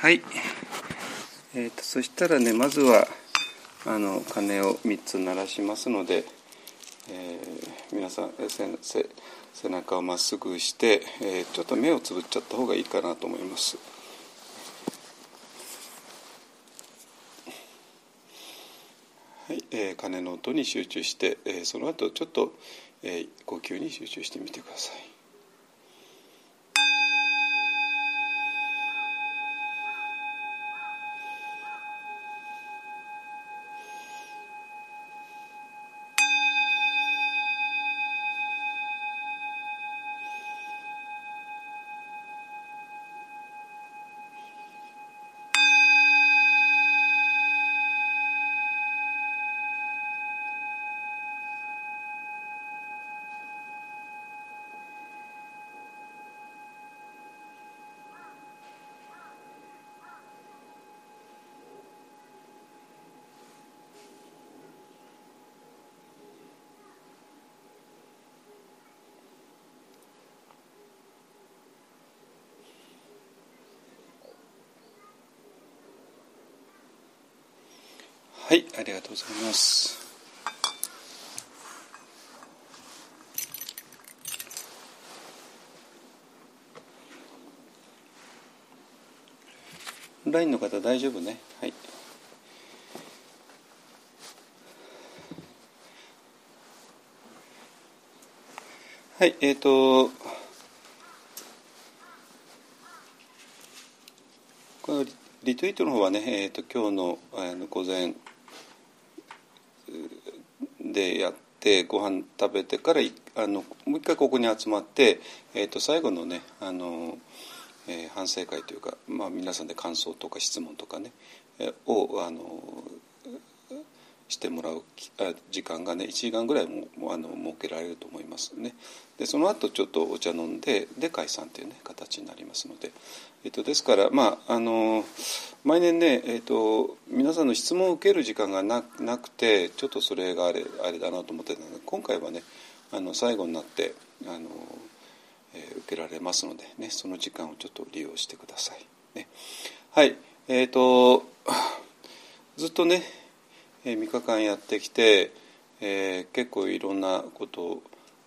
はい、えーと、そしたらねまずはあの鐘を3つ鳴らしますので、えー、皆さん背背中をまっすぐして、えー、ちょっと目をつぶっちゃった方がいいかなと思います。はい、えー、鐘の音に集中して、えー、その後ちょっと、えー、呼吸に集中してみてください。はいありがとうございます。ラインの方大丈夫ね？はい。はいえっ、ー、とこのリツイートの方はね、えーと、今日のあの午前でやってご飯食べてからあのもう一回ここに集まって、えーと、最後のねあの、えー、反省会というか、まあ、皆さんで感想とか質問とかね、えー、をあのしてもらう時間がね1時間ぐらいもあの設けられると思いますね。でその後ちょっとお茶飲んでで解散というね形になりますので、えっと、ですからまああの毎年ね、えっと、皆さんの質問を受ける時間がななくてちょっとそれがあれあれだなと思ってたので今回はねあの最後になってあの、えー、受けられますのでねその時間をちょっと利用してください。ね、はい。えっ、とずっとねえ3日間やってきて、えー、結構いろんなこと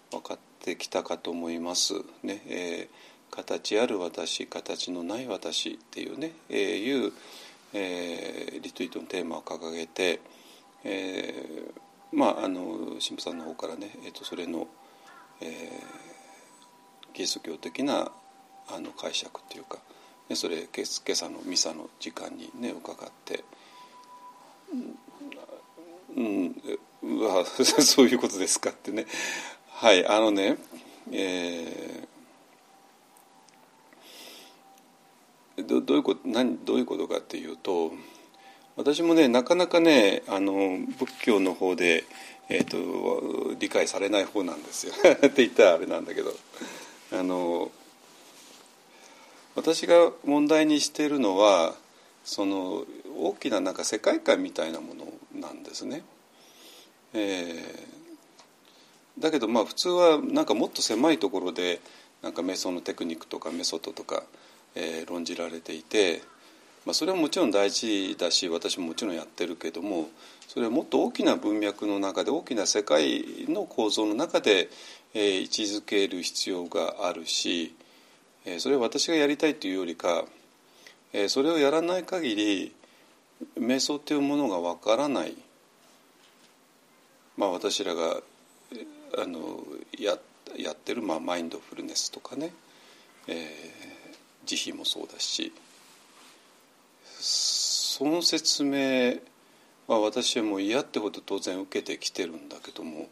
分かってきたかと思いますね。えー、形ある私形のない私っていうね、えー、いう、えー、リツイートのテーマを掲げて、えー、まああの神父さんの方からね、えーと、それの、えー、キリスト教的なあの解釈っていうか、ね、それ今朝のミサの時間にね伺って。うん。わ そういうことですかってね。はいあのねえー、どどういうこと何どういうことかっていうと私もねなかなかねあの仏教の方で、えーと、理解されない方なんですよ。って言ったらあれなんだけど。あの私が問題にしているのはその大きななんか世界観みたいなものなんですね。えー、だけどまあ普通はなんかもっと狭いところでなんか瞑想のテクニックとかメソッドとか、えー、論じられていて、まあ、それはもちろん大事だし私ももちろんやってるけどもそれはもっと大きな文脈の中で大きな世界の構造の中で、えー、位置づける必要があるし、えー、それは私がやりたいというよりか、えー、それをやらない限り瞑想というものがわからない。まあ、私らがあのややってる、まあ、マインドフルネスとかね、えー、慈悲もそうだし。その説明は私はもう嫌ってほど当然受けてきてるんだけども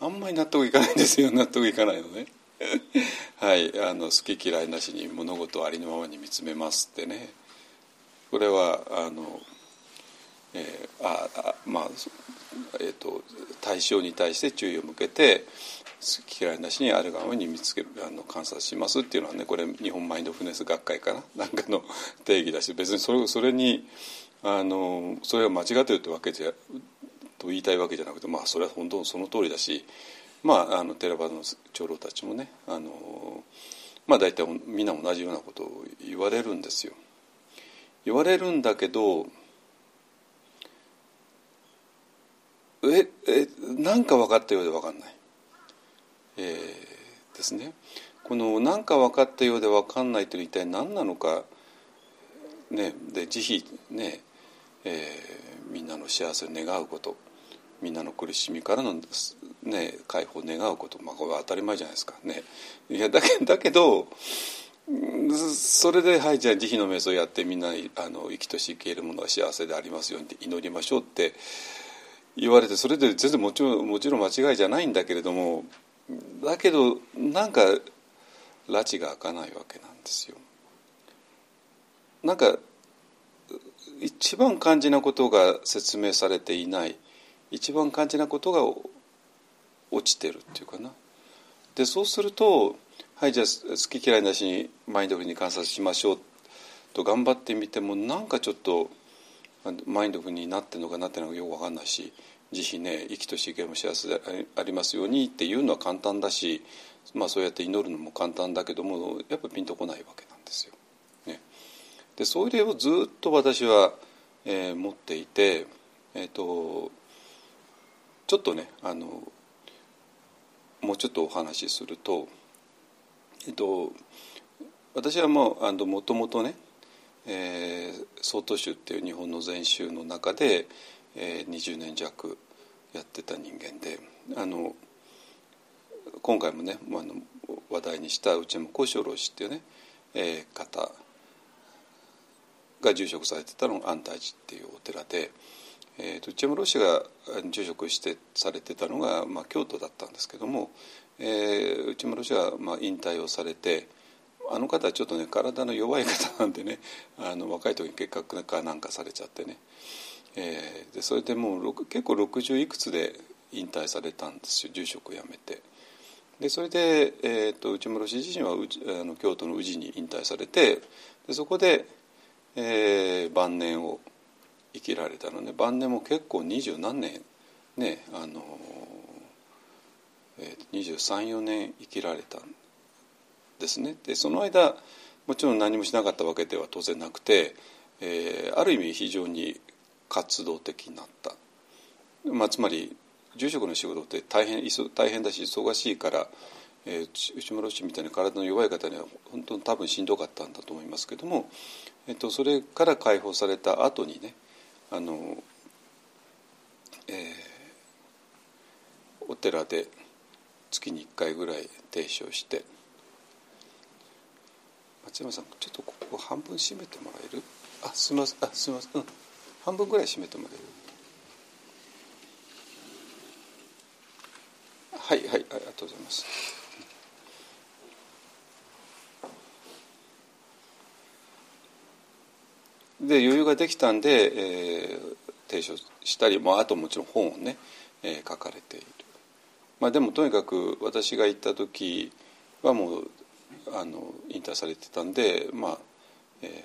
あんまり納得いかないんですよ。納得いかないのね。はい。あの好き嫌いなしに物事をありのままに見つめますってね。これはあの、えー、ああまあえーと、対象に対して注意を向けて嫌いなしにあるがままに見つけあの観察しますっていうのはねこれ日本マインドフネス学会かな？なんかの定義だし別にそれそれにあのそれが間違ってるってわけじゃと言いたいわけじゃなくてまあそれは本当その通りだしまああのテラバの長老たちもねあのまあ大体みんな同じようなことを言われるんですよ。言われるんだけどええなんか分かったようで分かんない、えー、ですね。この何か分かったようで分かんないというのは一体何なのか、ね、で慈悲ね、えー、みんなの幸せを願うこと。みんなの苦しみからの、ね、解放を願うこと、まあ、これは当たり前じゃないですか。ね。いやだけだけどそれではいじゃあ慈悲の瞑想をやってみんなあの生きとし生けるものが幸せでありますようにって祈りましょうって言われてそれで全然もちろんもちろん間違いじゃないんだけれどもだけどなんか拉致が開かないわけなんですよ。なんか一番肝心なことが説明されていない一番肝心なことが落ちてるっていうかな。でそうするとはいじゃあ好き嫌いなしにマインドフルに観察しましょうと頑張ってみてもなんかちょっとマインドフルになってるのかなってるのかよく分かんないし慈悲ね生きとし生けも幸せでありますようにっていうのは簡単だし、まあ、そうやって祈るのも簡単だけどもやっぱピンとこないわけなんですよ。ね、でそれをずっと私は、えー、持っていて、えーと、ちょっとねあのもうちょっとお話しすると。えっと、私はもうあのもともとね、えー、曹洞宗っていう日本の禅宗の中で、えー、20年弱やってた人間であの今回もねまあの話題にした内山幸四郎氏っていうね、えー、方が住職されてたのが安泰寺っていうお寺で、えーと、内山老師が住職してされてたのが、まあ、京都だったんですけども、えー、内村氏はまあ引退をされてあの方はちょっとね体の弱い方なんでねあの若い時に結核かなんかされちゃってね、えー、でそれでもう結構60いくつで引退されたんですよ住職を辞めて。でそれで、えーと、内村氏自身はあの京都の宇治に引退されてでそこで、えー、晩年を生きられたので晩年も結構二十何年ねあの2324年生きられたんですね。でその間もちろん何もしなかったわけでは当然なくて、えー、ある意味非常に活動的になった、まあ、つまり住職の仕事って大変大変だし忙しいから、えー、内村氏みたいな体の弱い方には本当に多分しんどかったんだと思いますけども、えーと、それから解放された後にねあの、えー、お寺で月に1回ぐらい提唱して山さん。ちょっとここ半分閉めてもらえる？あすみません。あすみません。うん。半分ぐらい閉めてもらえる。はいはいありがとうございます。で余裕ができたんで、えー、提唱したり、まあ、あともちろん本をね、えー、書かれている。まあ、でもとにかく私が行った時はもうあの引退されてたんでまあ、え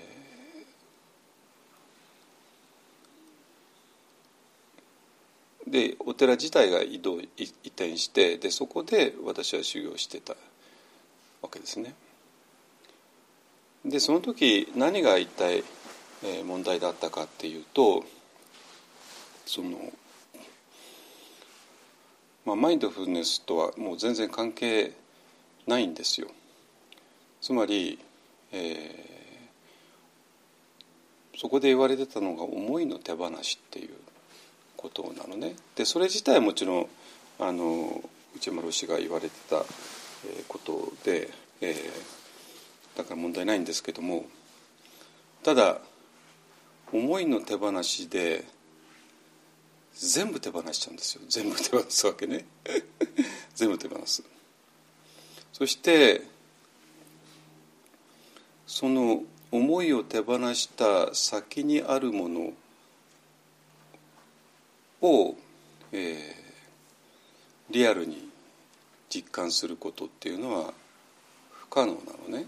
ー、でお寺自体が移動移転してでそこで私は修行してたわけですね。でその時何が一体問題だったかっていうとそのまあ、マインドフルネスとはもう全然関係ないんですよ。つまり、えー、そこで言われてたのが思いの手放しっていうことなのね。でそれ自体はもちろんあの内丸氏が言われてたことで、えー、だから問題ないんですけどもただ思いの手放しで全部手放しちゃうんですよ。全部手放すわけね。全部手放す。そしてその思いを手放した先にあるものを、えー、リアルに実感することっていうのは不可能なのね。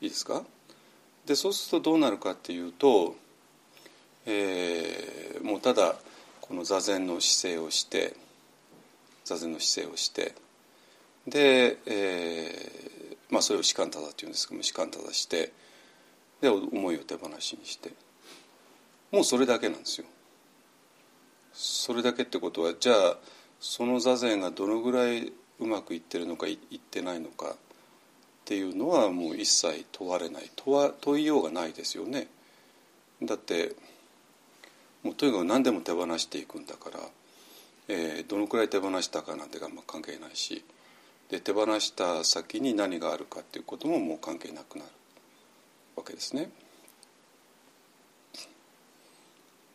いいですか？でそうするとどうなるかっていうとえー、もうただこの座禅の姿勢をして座禅の姿勢をしてで、えーまあ、それを士官ただっていうんですけども士官ただしてで思いを手放しにしてもうそれだけなんですよ。それだけってことはじゃあその座禅がどのぐらいうまくいってるのかいってないのかっていうのはもう一切問われない問わ問いようがないですよね。だってもうとにかく何でも手放していくんだから、えー、どのくらい手放したかなんてがま関係ないしで手放した先に何があるかっていうことももう関係なくなるわけですね。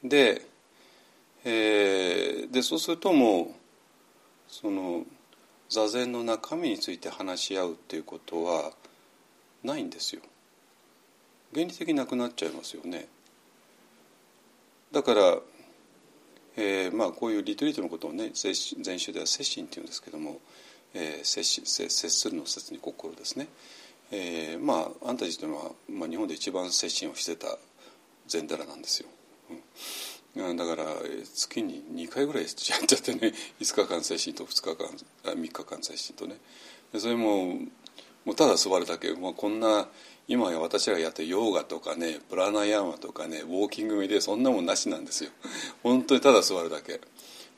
で,、えー、でそうするともうその座禅の中身について話し合うっていうことはないんですよ。原理的なくなっちゃいますよね。だから、えー、まあこういうリトリートのことをね禅宗では「接心」っていうんですけども、えー、接接接するの説に心ですね。えー、まああんたたちというのは、まあ、日本で一番接心をしてた禅寺なんですよ。うん、だから月に2回ぐらいやっちゃって ね5日間接心と2日間3日間接心とね。それももうただ座るだけ、まあ、こんな今や私がやってるヨーガとかねプラナヤーマとかねウォーキングでそんなもんなしなんですよ。本当にただ座るだけ。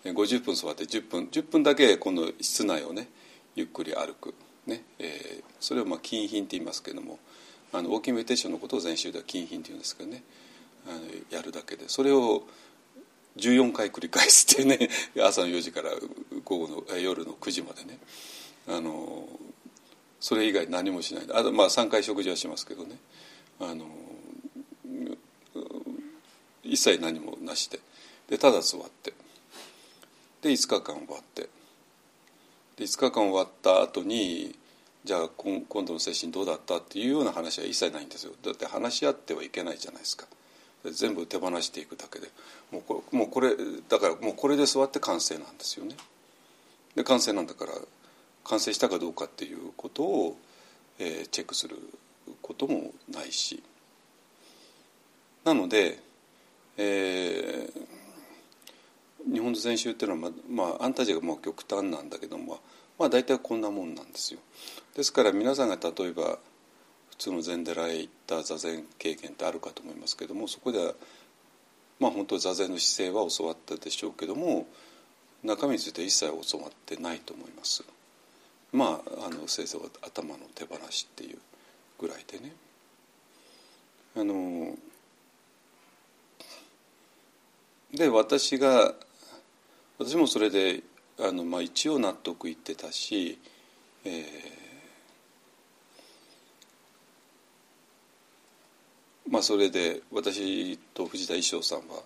50分座って10分10分だけこの室内をねゆっくり歩く、ね。えー、それをまあ金品って言いますけどもあのウォーキングメディテーションのことを禅宗では金品って言うんですけどね。あのやるだけで。それを14回繰り返すってね 朝の4時から午後の夜の9時までね。あのそれ以外何もしないあとまあ3回食事はしますけどね。あの一切何もなしで。でただ座って。で5日間終わって。で5日間終わった後にじゃあ今度の精神どうだったっていうような話は一切ないんですよ。だって話し合ってはいけないじゃないですか。全部手放していくだけで。もうこれもうこれだからもうこれで座って完成なんですよね。で完成なんだから完成したかどうかっていうことを、えー、チェックすることもないし。なので、えー、日本の禅宗っていうのは、まあ、まあ、アンタジがもう極端なんだけども、まあ、大体こんなもんなんですよ。ですから皆さんが例えば普通の禅寺へ行った座禅経験ってあるかと思いますけどもそこではまあ本当座禅の姿勢は教わったでしょうけども中身について一切教わってないと思います。まああの先生は頭の手放しっていうぐらいでねあので私が私もそれであの、まあ、一応納得いってたし、えー、まあそれで私と藤田衣装さんは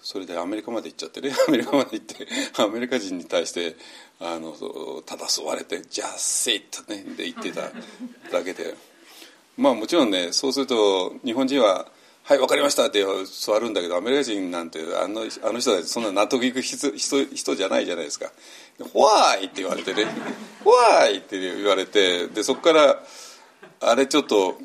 それでアメリカまで行っちゃってねアメリカまで行ってアメリカ人に対してあのただ座れて「ジャスセイトね」で言ってただけで。まあもちろんねそうすると日本人は「はい分かりました」って座るんだけどアメリカ人なんてあのあの人たちそんな納得いく人人じゃないじゃないですか「ホワイ!」って言われてね「ホワイ!」って言われてでそこからあれちょっと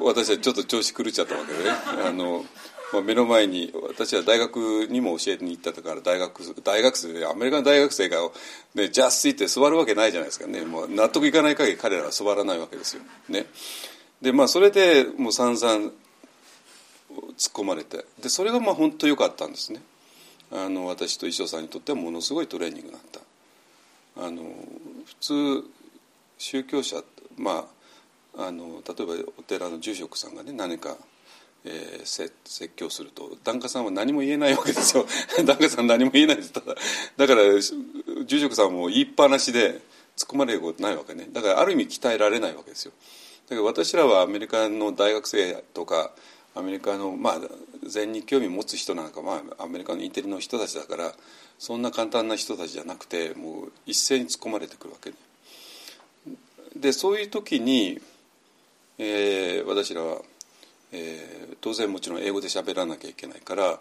私はちょっと調子狂っちゃったわけでねあのまあ、目の前に私は大学にも教えに行ったから大学大学生でアメリカの大学生が、ね、ジャスって座るわけないじゃないですかねもう納得いかない限り彼らは座らないわけですよ。ね、でまあそれでもう散々突っ込まれて。でそれがまあ本当良かったんですね。あの私と衣装さんにとってはものすごいトレーニングになった。あの普通宗教者まああの例えばお寺の住職さんがね何かえー、説教すると檀家さんは何も言えないわけですよ。檀家さん何も言えないです。ただだから住職さんも言いっぱなしで突っ込まれることないわけね。だからある意味鍛えられないわけですよ。だから私らはアメリカの大学生とかアメリカのまあ禅に興味持つ人なんかまあアメリカのインテリの人たちだからそんな簡単な人たちじゃなくてもう一斉に突っ込まれてくるわけ。ねでそういう時に、えー、私らはえー、当然もちろん英語で喋らなきゃいけないから、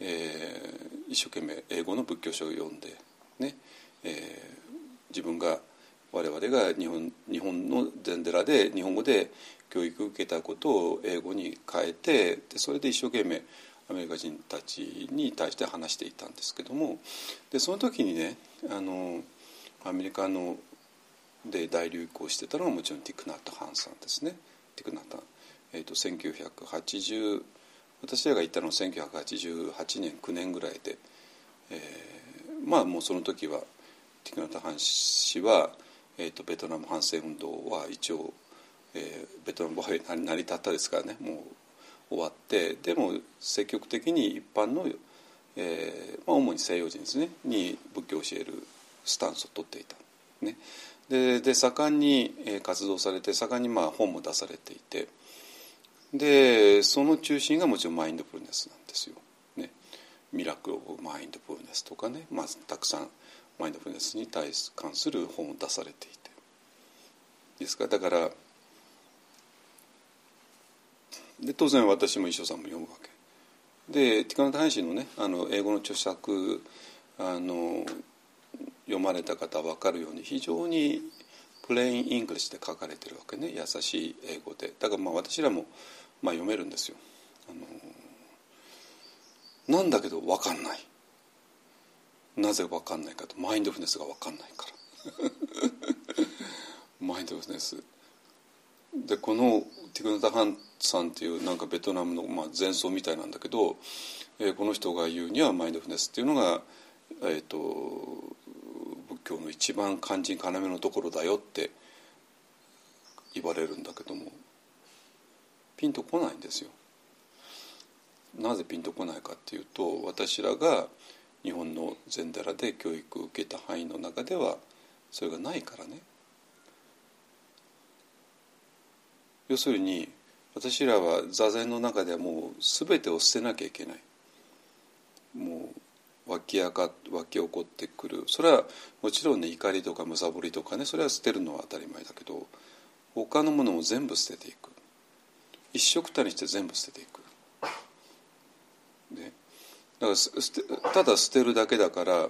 えー、一生懸命英語の仏教書を読んでね、えー、自分が我々が日本日本の禅寺で日本語で教育を受けたことを英語に変えてでそれで一生懸命アメリカ人たちに対して話していたんですけどもでその時にねあのアメリカので大流行してたのはもちろんティクナット・ハンさんですね。ティクナットえー、と1980私らが行ったのは1988年9年ぐらいで、えー、まあもうその時はティクナタ・ハン氏は、えーと、ベトナム反戦運動は一応、えー、ベトナム防衛成り立ったですからねもう終わってでも積極的に一般の、えーまあ、主に西洋人ですねに仏教を教えるスタンスを取っていた。ね、でで盛んに活動されて盛んにまあ本も出されていてでその中心がもちろんマインドフルネスなんですよ。ね、ミラクル・オブ・マインドフルネスとかね、まあ、たくさんマインドフルネスに対関する本を出されていてですからだからで当然私も一照さんも読むわけ。でティク・ナット・ハン大師のねあの英語の著作あの読まれた方は分かるように非常に plain English で書かれてるわけね。優しい英語で。だからまあ私らもまあ読めるんですよ。あのなんだけど分かんない。なぜ分かんないかと。マインドフネスが分かんないから。マインドフネス。でこのティクナタ・ハンさんっていうなんかベトナムの、まあ、前奏みたいなんだけど、えー、この人が言うにはマインドフネスっていうのが、えーと、仏教の一番肝心要のところだよって言われるんだけどもピンとこないんですよ。なぜピンとこないかっていうと私らが日本の禅寺で教育を受けた範囲の中ではそれがないからね。要するに私らは座禅の中ではもう全てを捨てなきゃいけない。もう湧き上が湧き起こってくる。それはもちろんね怒りとかむさぼりとかねそれは捨てるのは当たり前だけど他のものも全部捨てていく。一色たにして全部捨てていく。ね、だからただ捨てるだけだから、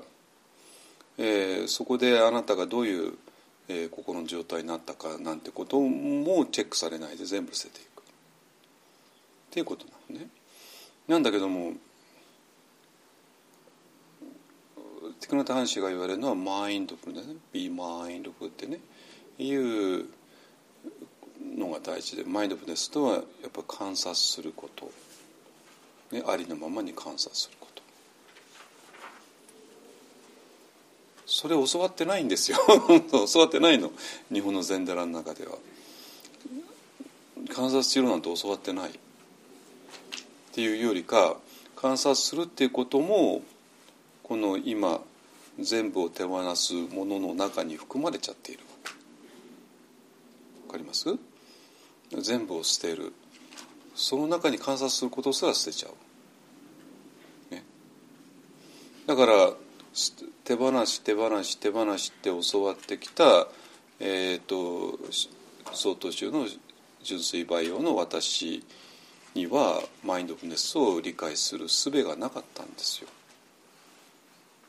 えー、そこであなたがどういうえー、心の状態になったかなんてこともチェックされないで全部捨てていく。っていうことなのね。なんだけどもティクナタ・ハン氏が言われるのはマインドフルだね「be mindful」ってね。いうのが大事でマインドフルネスとはやっぱ観察すること、ね、ありのままに観察することそれ教わってないんですよ。教わってないの。日本の禅寺の中では。観察しろなんて教わってない。っていうよりか観察するっていうこともこの今全部を手放すものの中に含まれちゃっている。わかります？全部を捨てる。その中に観察することすら捨てちゃう、ね、だから手放し手放し手放しって教わってきた、えーと、曹洞宗の純粋培養の私にはマインドフルネスを理解する術がなかったんですよ。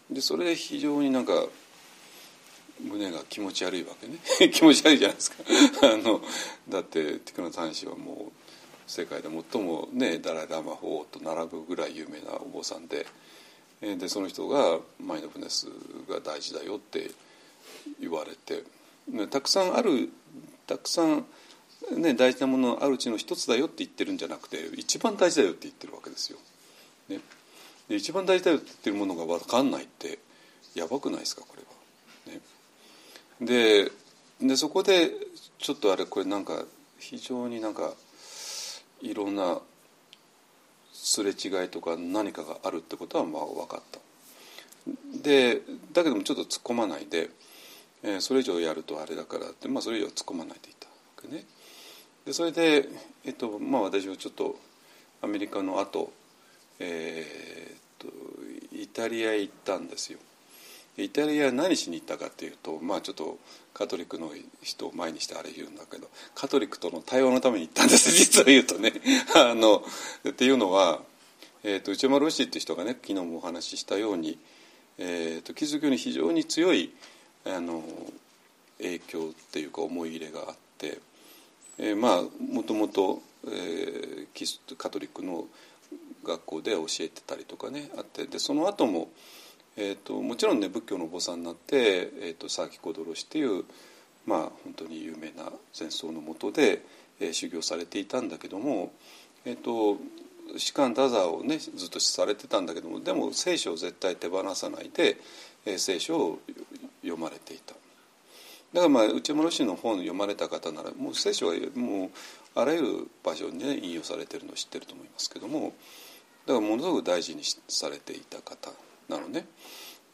でそれで非常になんか胸が気持ち悪いわけね 気持ち悪いじゃないですか あのだってティクナ・タン氏はもう世界で最もねダライ・ラマ法と並ぶぐらい有名なお坊さんで。でその人がマインドフルネスが大事だよって言われてたくさんあるたくさん、ね、大事なものあるうちの一つだよって言ってるんじゃなくて一番大事だよって言ってるわけですよ。ね、で一番大事だよって言ってるものが分かんないってやばくないですかこれは。ね、ででそこでちょっとあれこれなんか非常になんかいろんなすれ違いとか何かがあるってことはまあ分かった。でだけどもちょっと突っ込まないで、えー、それ以上やるとあれだからって、まあ、それ以上突っ込まないでいたわけね。でそれで、えっとまあ、私はちょっとアメリカの後、えー、っとイタリアへ行ったんですよ。イタリア何しに行ったかっていうとまあちょっとカトリックの人を前にしてあれ言うんだけどカトリックとの対話のために行ったんです 実は言うとね。あのっていうのは、えーと、内山ロシっていう人がね昨日もお話ししたように、えーと、キリスト教に非常に強いあの影響っていうか思い入れがあって、えー、まあもともとえ、キスカトリックの学校で教えてたりとかねあってでその後もえーと、もちろんね仏教のお坊さんになって、えーと、佐々木小泥氏っていうまあ本当に有名な禅僧のもとで、えー、修行されていたんだけども、えーと、士官多座をねずっとされてたんだけどもでも聖書を絶対手放さないで、えー、聖書を読まれていた。だからまあ内村氏の本読まれた方ならもう聖書はもうあらゆる場所に、ね、引用されてるのを知ってると思いますけどもだからものすごく大事にされていた方なのね。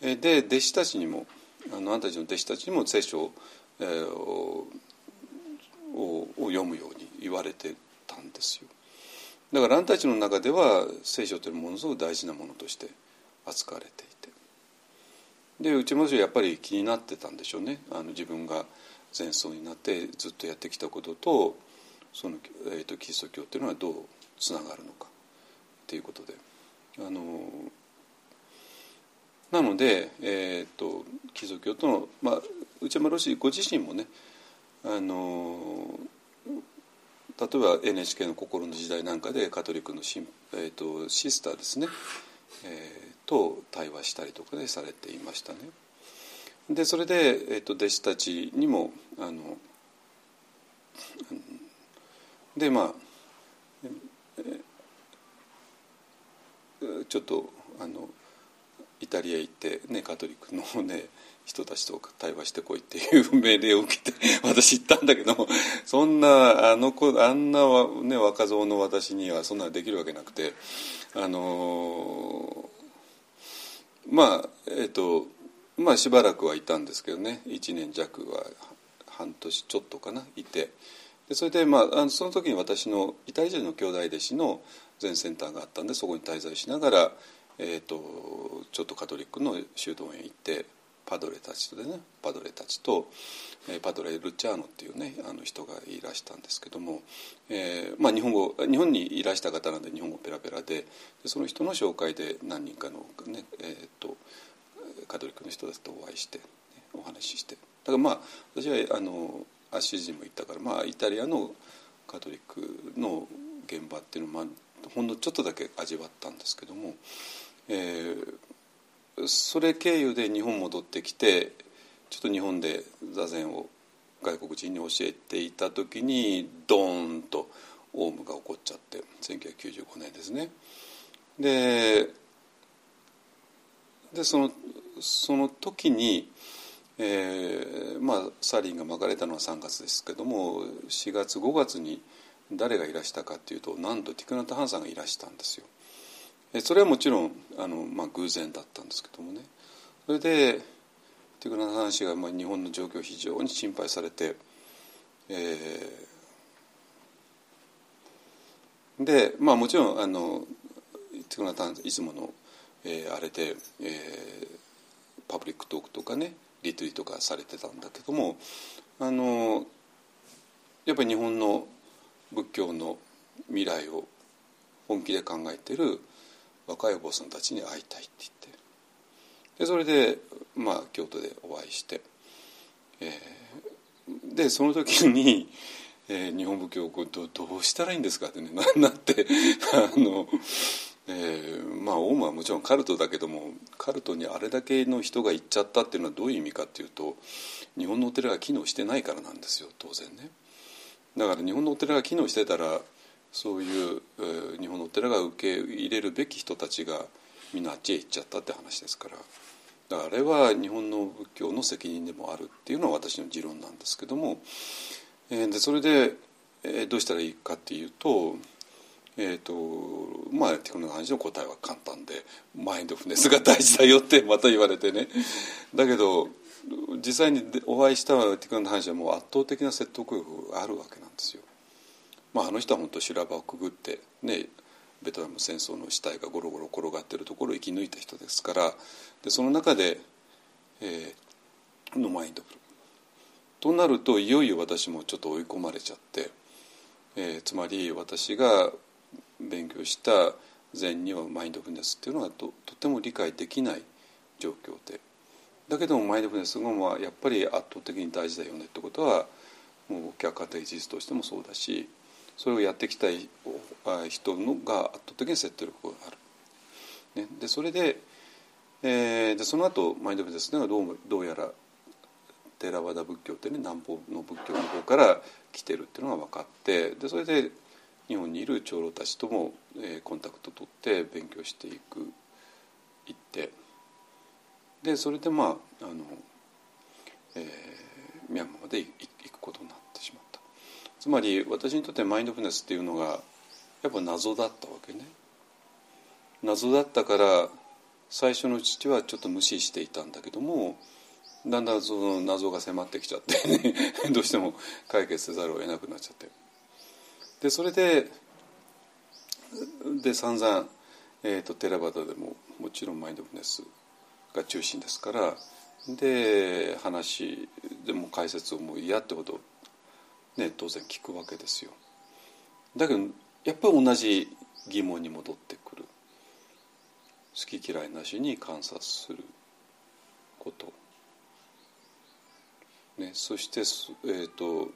で弟子たちにもあのあんたたちの弟子たちにも聖書を,、えー、を読むように言われてたんですよ。だからあんたたちの中では聖書というものすごく大事なものとして扱われていてで内村氏はやっぱり気になってたんでしょうねあの自分が前奏になってずっとやってきたこととその、えーと、キリスト教っていうのはどうつながるのかっていうことであのなので、えーと、キリスト教との、まあ、内山ロシご自身もねあの例えば NHK の「心の時代」なんかでカトリックのシ,、えーと、シスターですね、えー、と対話したりとかでされていましたね。でそれで、えー、と弟子たちにもあのでまあ、ちょっとあのイタリア行ってねカトリックのね人たちと対話してこいっていう命令を受けて 私行ったんだけどそんなあの子あんな、ね、若造の私にはそんなできるわけなくてあのまあえっとまあしばらくはいたんですけどね1年弱は半年ちょっとかないて。でそれで、まあ、あのその時に私のイタリア人の兄弟弟子の全センターがあったんでそこに滞在しながら、えーと、ちょっとカトリックの修道院行ってパドレたちとでねパドレたちと、えー、パドレ・ルチャーノっていうねあの人がいらしたんですけども、えーまあ、日本語日本にいらした方なんで日本語ペラペラででその人の紹介で何人かの、ねえーと、カトリックの人たちとお会いして、ね、お話しして。だからまあ私はあのアッシュ人も行ったからまあイタリアのカトリックの現場っていうのを、まあ、ほんのちょっとだけ味わったんですけども、えー、それ経由で日本戻ってきてちょっと日本で座禅を外国人に教えていた時にドーンとオウムが起こっちゃって1995年ですね。ででそのその時に、えーまあ、サリンが巻かれたのは3月ですけども4月5月に誰がいらしたかっていうとなんとティクナタ・ハンさんがいらしたんですよ。それはもちろんあの、まあ、偶然だったんですけどもね。それでティク・ナット・ハン師が、まあ、日本の状況を非常に心配されて、えー、でまあもちろんあのティク・ナット・ハンいつもの、えー、あれで、えー、 public talk とかねリトリートかされてたんだけどもあのやっぱり日本の仏教の未来を本気で考えてる若いお坊さんたちに会いたいって言ってでそれで、まあ、京都でお会いして、えー、でその時に、えー、日本仏教をどどうしたらいいんですかってね なってあの、えー、まあオウムはもちろんカルトだけどもカルトにあれだけの人が行っちゃったっていうのはどういう意味かっていうと日本のお寺が機能してないからなんですよ当然ね。だから日本のお寺が機能してたらそういう、え、日本の寺が受け入れるべき人たちがみんなあっちへ行っちゃったって話ですから。だからあれは日本の仏教の責任でもあるっていうのは私の持論なんですけども、え、でそれで、え、どうしたらいいかっていうとえーとまあ、テクノ話の答えは簡単でマインドフネスが大事だよってまた言われてね。だけど実際にお会いしたテクノの話はもう圧倒的な説得力があるわけなんですよ。まあ、あの人は本当修羅場をくぐってねベトナム戦争の死体がゴロゴロ転がってるところを生き抜いた人ですからでその中で、えー、のマインドフルとなるといよいよ私もちょっと追い込まれちゃって、えー、つまり私が勉強した禅にはマインドフルネスっていうのはととても理解できない状況で。だけどもマインドフルネスがやっぱり圧倒的に大事だよねってことはもう客観的事実としてもそうだしそれをやってきたい人のが圧倒的に説得力がある。ね、でそれで,、えー、でその後マインドフルネスがどうどうやらテラワダ仏教ってね南方の仏教の方から来てるっていうのが分かってでそれで日本にいる長老たちとも、えー、コンタクト取って勉強していく行ってでそれでまああの、えー、ミャンマーまで行くことになったつまり私にとってマインドフルネスっていうのがやっぱ謎だったわけね。謎だったから最初の父はちょっと無視していたんだけどもだんだんその謎が迫ってきちゃってね どうしても解決せざるを得なくなっちゃって。でそれでで散々、えーと、テラバダでももちろんマインドフルネスが中心ですからで話でも解説をもう嫌ってことを、ね、当然聞くわけですよ。だけどやっぱり同じ疑問に戻ってくる。好き嫌いなしに観察すること、ね、そして、えーと、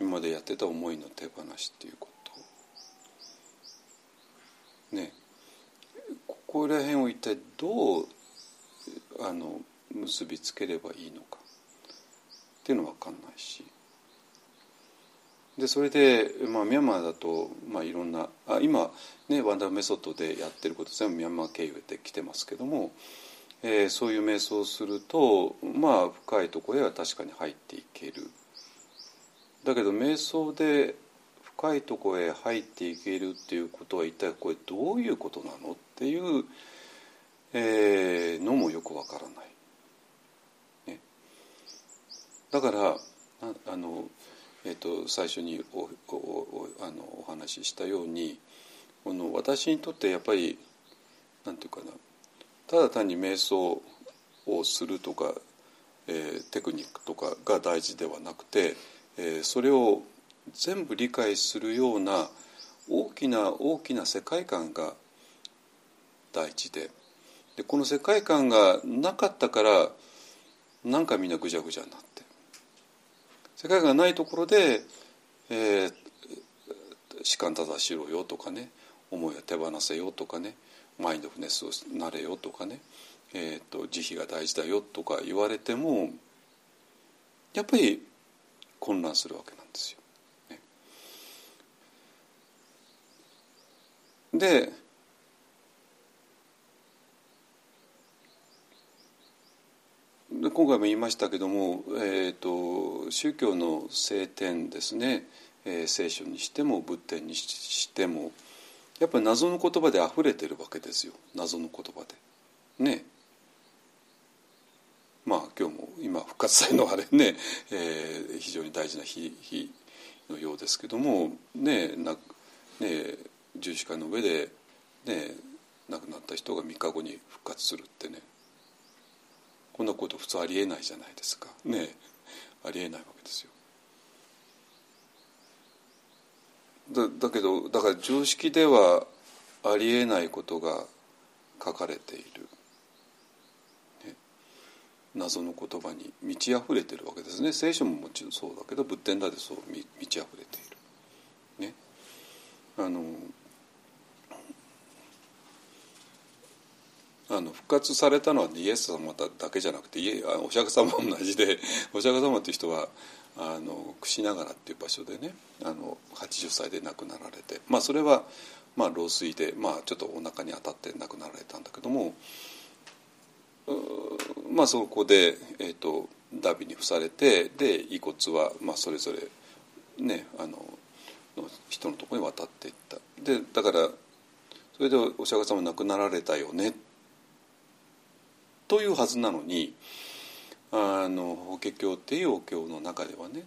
今までやってた思いの手放しっていうこと。ねここら辺を一体どうあの結びつければいいのか。っていうのは分かんないし。でそれで、まあ、ミャンマーだと、まあ、いろんなあ今、ね、ワンダーメソッドでやってること全部ミャンマー経由で来てますけども、えー、そういう瞑想をするとまあ深いところへは確かに入っていけるだけど瞑想で深いところへ入っていけるっていうことは一体これどういうことなのっていう、えー、のもよくわからない。ね、だからあのえーと、最初におおあのお話ししたようにこの私にとってやっぱりなんていうかなただ単に瞑想をするとか、えー、テクニックとかが大事ではなくて、えー、それを全部理解するような大きな大きな世界観が大事ででこの世界観がなかったからなんかみんなぐじゃぐじゃになって。世界がないところで、えー、士官正しろよとかね思いを手放せよとかねマインドフネスをなれよとかね、えーと、慈悲が大事だよとか言われてもやっぱり混乱するわけなんですよ。ね、で今回も言いましたけども、えーと、宗教の聖典ですね、えー、聖書にしても仏典にしてもやっぱり謎の言葉で溢れてるわけですよ。謎の言葉で。ね。まあ今日も今復活祭のあれね、えー、非常に大事な日日のようですけどもねなね十字架の上で、ね、亡くなった人が3日後に復活するってね。こんなこと普通ありえないじゃないですか。ねありえないわけですよ。だだけどだから常識ではありえないことが書かれている、ね、謎の言葉に満ち溢れてるわけですね。聖書ももちろんそうだけど仏典だってそう満ち溢れている。ね、あのあの復活されたのはイエス様だけじゃなくてお釈迦様も同じで お釈迦様という人はあの櫛ながらっていう場所でねあの80歳で亡くなられて、まあ、それは、まあ、老衰で、まあ、ちょっとお腹に当たって亡くなられたんだけどもまあそこで、えーと、ダビに付されてで遺骨は、まあ、それぞれねあのの人のところに渡っていった。でだからそれでお釈迦様亡くなられたよねってというはずなのにあの法華経っていうお経の中ではね、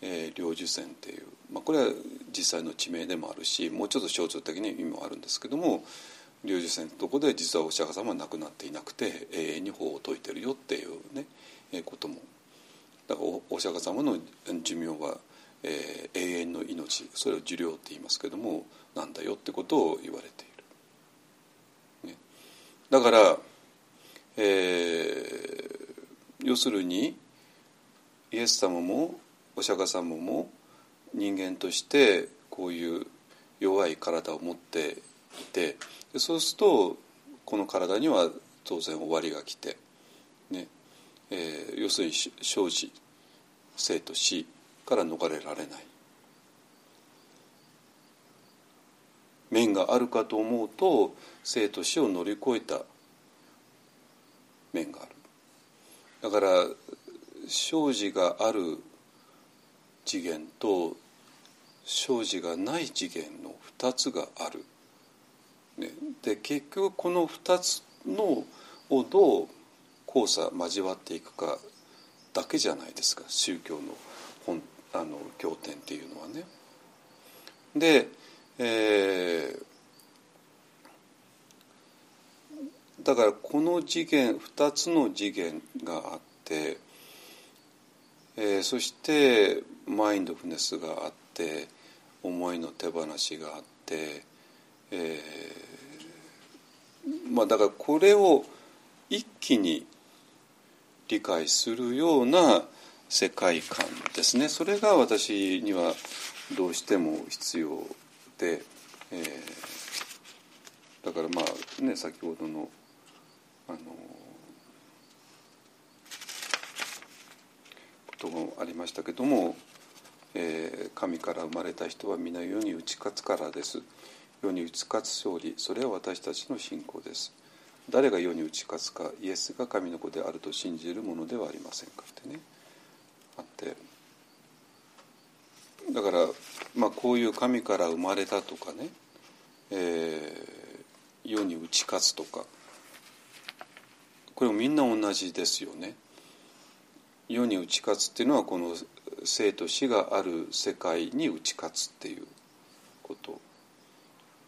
えー、領受線っていう、まあ、これは実際の地名でもあるしもうちょっと象徴的に意味もあるんですけども領受線のとこで実はお釈迦様は亡くなっていなくて永遠に法を説いてるよっていうね、えー、こともだからお釈迦様の寿命は、えー、永遠の命それを寿命って言いますけどもなんだよってことを言われている。ね、だからえー、要するにイエス様もお釈迦様も人間としてこういう弱い体を持っていてそうするとこの体には当然終わりが来て、ねえー、要するに生死生と死から逃れられない。面があるかと思うと生と死を乗り越えた面があるだから生死がある次元と生死がない次元の2つがある。ね、で結局この2つのをどう交差交わっていくかだけじゃないですか宗教の本あの経典っていうのはね。で、えー、だからこの次元2つの次元があって、えー、そしてマインドフネスがあって思いの手放しがあって、えー、まあだからこれを一気に理解するような世界観ですね。それが私にはどうしても必要で、えー、だからまあね先ほどのあのこともありましたけどもえー、神から生まれた人は皆世に打ち勝つからです。世に打ち勝つ勝利それは私たちの信仰です。誰が世に打ち勝つかイエスが神の子であると信じるものではありませんかってね。あってだから、まあ、こういう神から生まれたとかね、えー、世に打ち勝つとかこれもみんな同じですよね。世に打ち勝つっていうのはこの生と死がある世界に打ち勝つっていうこと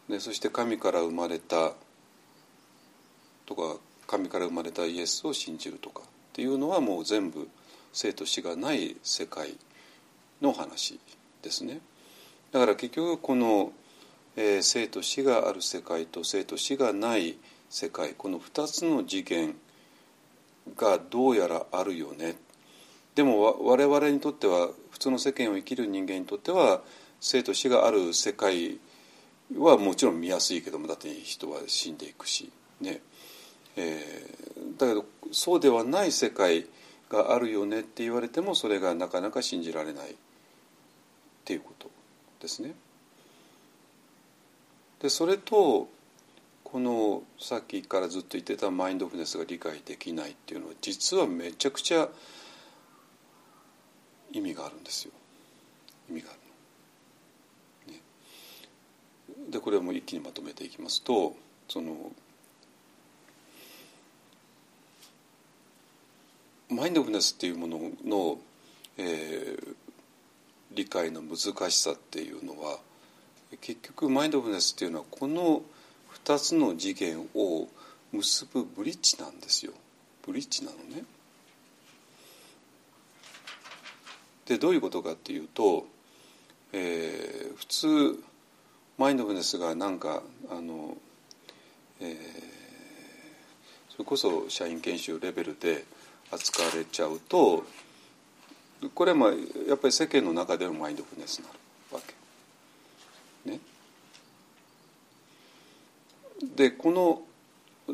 でそして神から生まれたとか神から生まれたイエスを信じるとかっていうのはもう全部生と死がない世界の話ですね。だから結局この、えー、生と死がある世界と生と死がない世界この2つの次元がどうやらあるよねでも我々にとっては普通の世間を生きる人間にとっては生と死がある世界はもちろん見やすいけどもだって人は死んでいくしね、えー、だけどそうではない世界があるよねって言われてもそれがなかなか信じられないっていうことですね。でそれとこのさっきからずっと言ってたマインドフネスが理解できないっていうのは実はめちゃくちゃ意味があるんですよ意味があるの。ね、でこれをもう一気にまとめていきますとそのマインドフネスっていうものの、えー、理解の難しさっていうのは結局マインドフネスっていうのはこの2つの次元を結ぶブリッジなんですよブリッジなのね。でどういうことかっていうと、えー、普通マインドフルネスがなんかあの、えー、それこそ社員研修レベルで扱われちゃうとこれはやっぱり世間の中でのマインドフルネスになるわけ。ね、でこの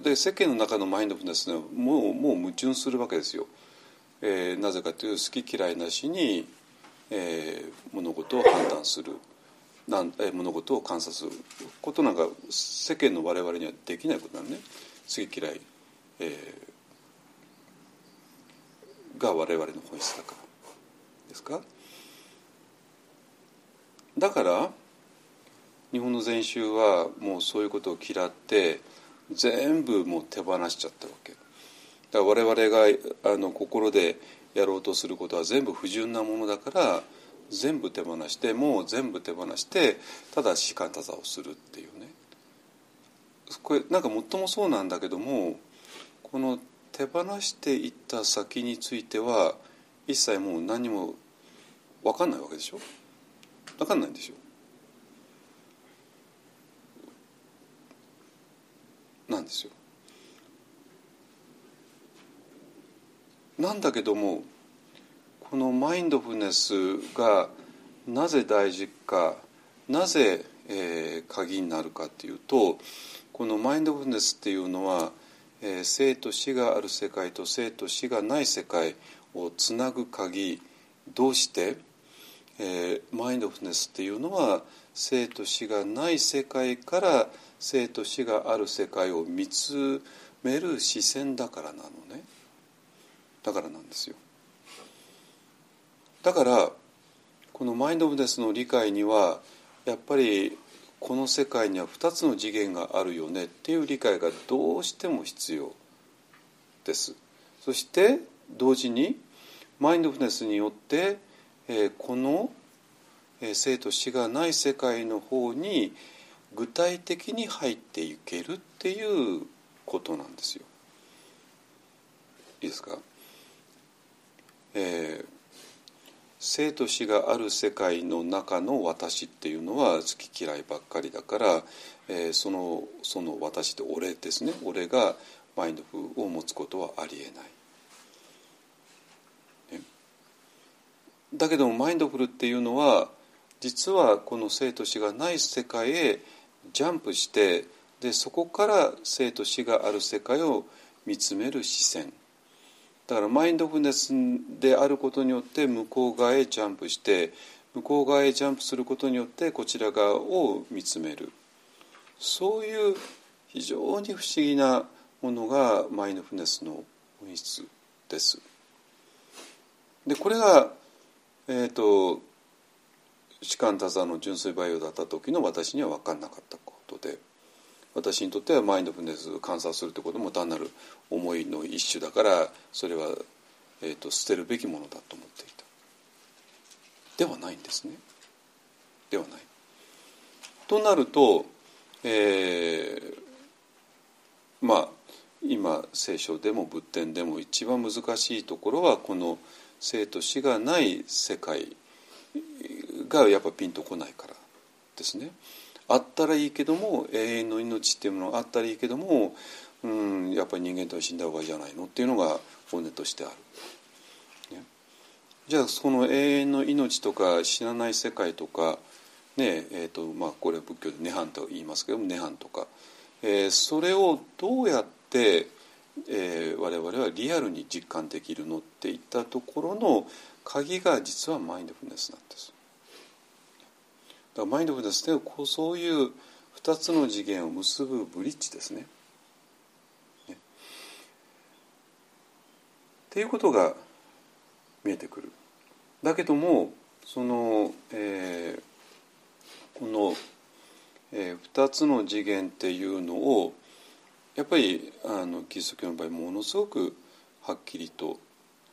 で世間の中のマインドフルネスはもうもう矛盾するわけですよ。えー、なぜかというと好き嫌いなしに、えー、物事を判断する。なん、えー、物事を観察する。ことなんか世間の我々にはできないことなのね。好き嫌い、えー、が我々の本質だから。ですか？だから日本の禅宗はもうそういうことを嫌って全部もう手放しちゃったわけ。だから我々があの心でやろうとすることは全部不純なものだから全部手放してもう全部手放してただ士官多座をするっていうね。これなんか最もそうなんだけどもこの手放していった先については一切もう何も分かんないわけでしょ。分かんないんでしょなんですよ。なんだけどもこのマインドフルネスがなぜ大事かなぜ、えー、鍵になるかっていうとこのマインドフルネスっていうのは、えー、生と死がある世界と生と死がない世界をつなぐ鍵どうして、えー、マインドフルネスっていうのは生と死がない世界から生と死がある世界を見つめる視線だからなのね。だからなんですよ。だからこのマインドフネスの理解にはやっぱりこの世界には2つの次元があるよねっていう理解がどうしても必要です。そして同時にマインドフネスによって、えー、この、えー、生と死がない世界の方に具体的に入っていけるっていうことなんですよ。いいですか、えー、生と死がある世界の中の私っていうのは好き嫌いばっかりだから、えー、そのその私って俺ですね俺がマインドフルを持つことはありえない。だけどもマインドフルっていうのは実はこの生と死がない世界へジャンプしてでそこから生と死がある世界を見つめる視線だからマインドフルネスであることによって向こう側へジャンプして向こう側へジャンプすることによってこちら側を見つめるそういう非常に不思議なものがマインドフルネスの本質です。でこれがえっ、ー、と士官多座の純粋培養だった時の私には分かんなかったことで私にとってはマインドフルネス観察するということも単なる思いの一種だからそれは、えーと、捨てるべきものだと思っていた。ではないんですね。ではない。となると、えー、まあ今聖書でも仏典でも一番難しいところはこの「生と死がない世界がやっぱピンとこないからですね。あったらいいけども永遠の命っていうものがあったらいいけども、うん、やっぱり人間とは死んだ方がいいじゃないの？っていうのが本音としてある。ね、じゃあその永遠の命とか死なない世界とかねえーとまあ、これは仏教で涅槃と言いますけども涅槃とか、えー、それをどうやってえー、我々はリアルに実感できるのっていったところの鍵が実はマインドフルネスなんです。だからマインドフルネスでこうそういう2つの次元を結ぶブリッジですね。ねっていうことが見えてくる。だけどもその、えー、この、えー、2つの次元っていうのをやっぱりあのキリスト教の場合ものすごくはっきりと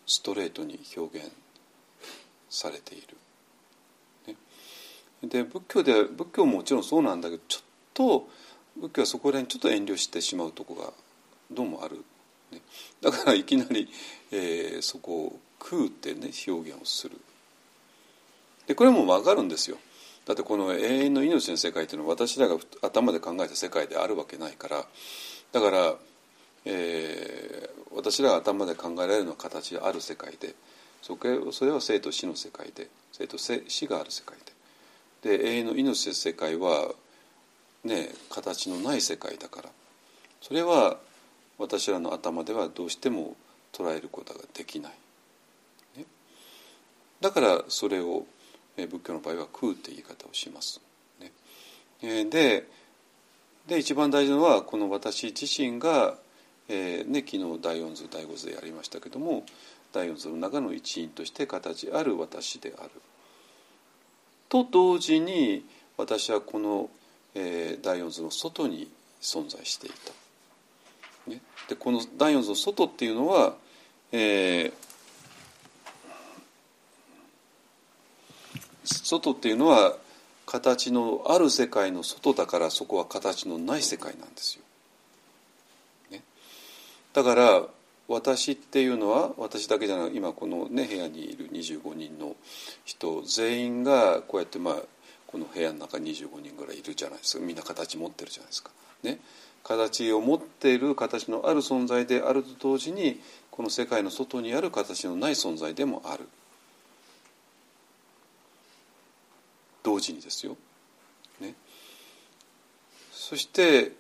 ストレートに表現されている。で仏教で仏教ももちろんそうなんだけどちょっと仏教はそこら辺ちょっと遠慮してしまうとこがどうもある。ね、だからいきなり、えー、そこを「空」ってね表現をする。でこれも分かるんですよ。だってこの永遠の命の世界っていうのは私らが頭で考えた世界であるわけないからだから、えー、私らが頭で考えられるのは形である世界でそそれは生と死の世界で生と死がある世界で永遠の命の世界は、ね、形のない世界だからそれは私らの頭ではどうしても捉えることができない。ね、だからそれを仏教の場合は空って言い方をします。ね、でで一番大事なのはこの私自身が、えーね、昨日第四図第五図でやりましたけども第四図の中の一員として形ある私である。と同時に私はこの、えー、第四図の外に存在していた。ね、でこの第四図の外っていうのは、えー、外っていうのは形のある世界の外だからそこは形のない世界なんですよ。ね、だから私っていうのは私だけじゃない今この、ね、部屋にいる25人の人全員がこうやってまあこの部屋の中25人ぐらいいるじゃないですかみんな形持ってるじゃないですか。ね、形を持っている形のある存在であると同時にこの世界の外にある形のない存在でもある。同時にですよ。ね、そして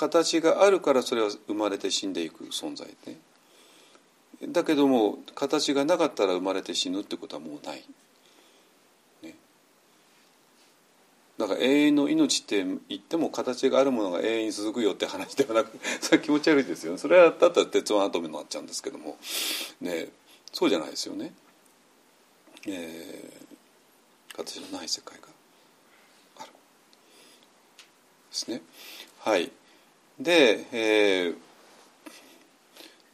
形があるからそれは生まれて死んでいく存在ね。だけども形がなかったら生まれて死ぬってことはもうない、ね、だから永遠の命って言っても形があるものが永遠に続くよって話ではなく それは気持ち悪いですよね。それはだったら鉄腕アトムになっちゃうんですけども。ね。そうじゃないですよね、えー、形のない世界がある。ですね。はい。で,、えー、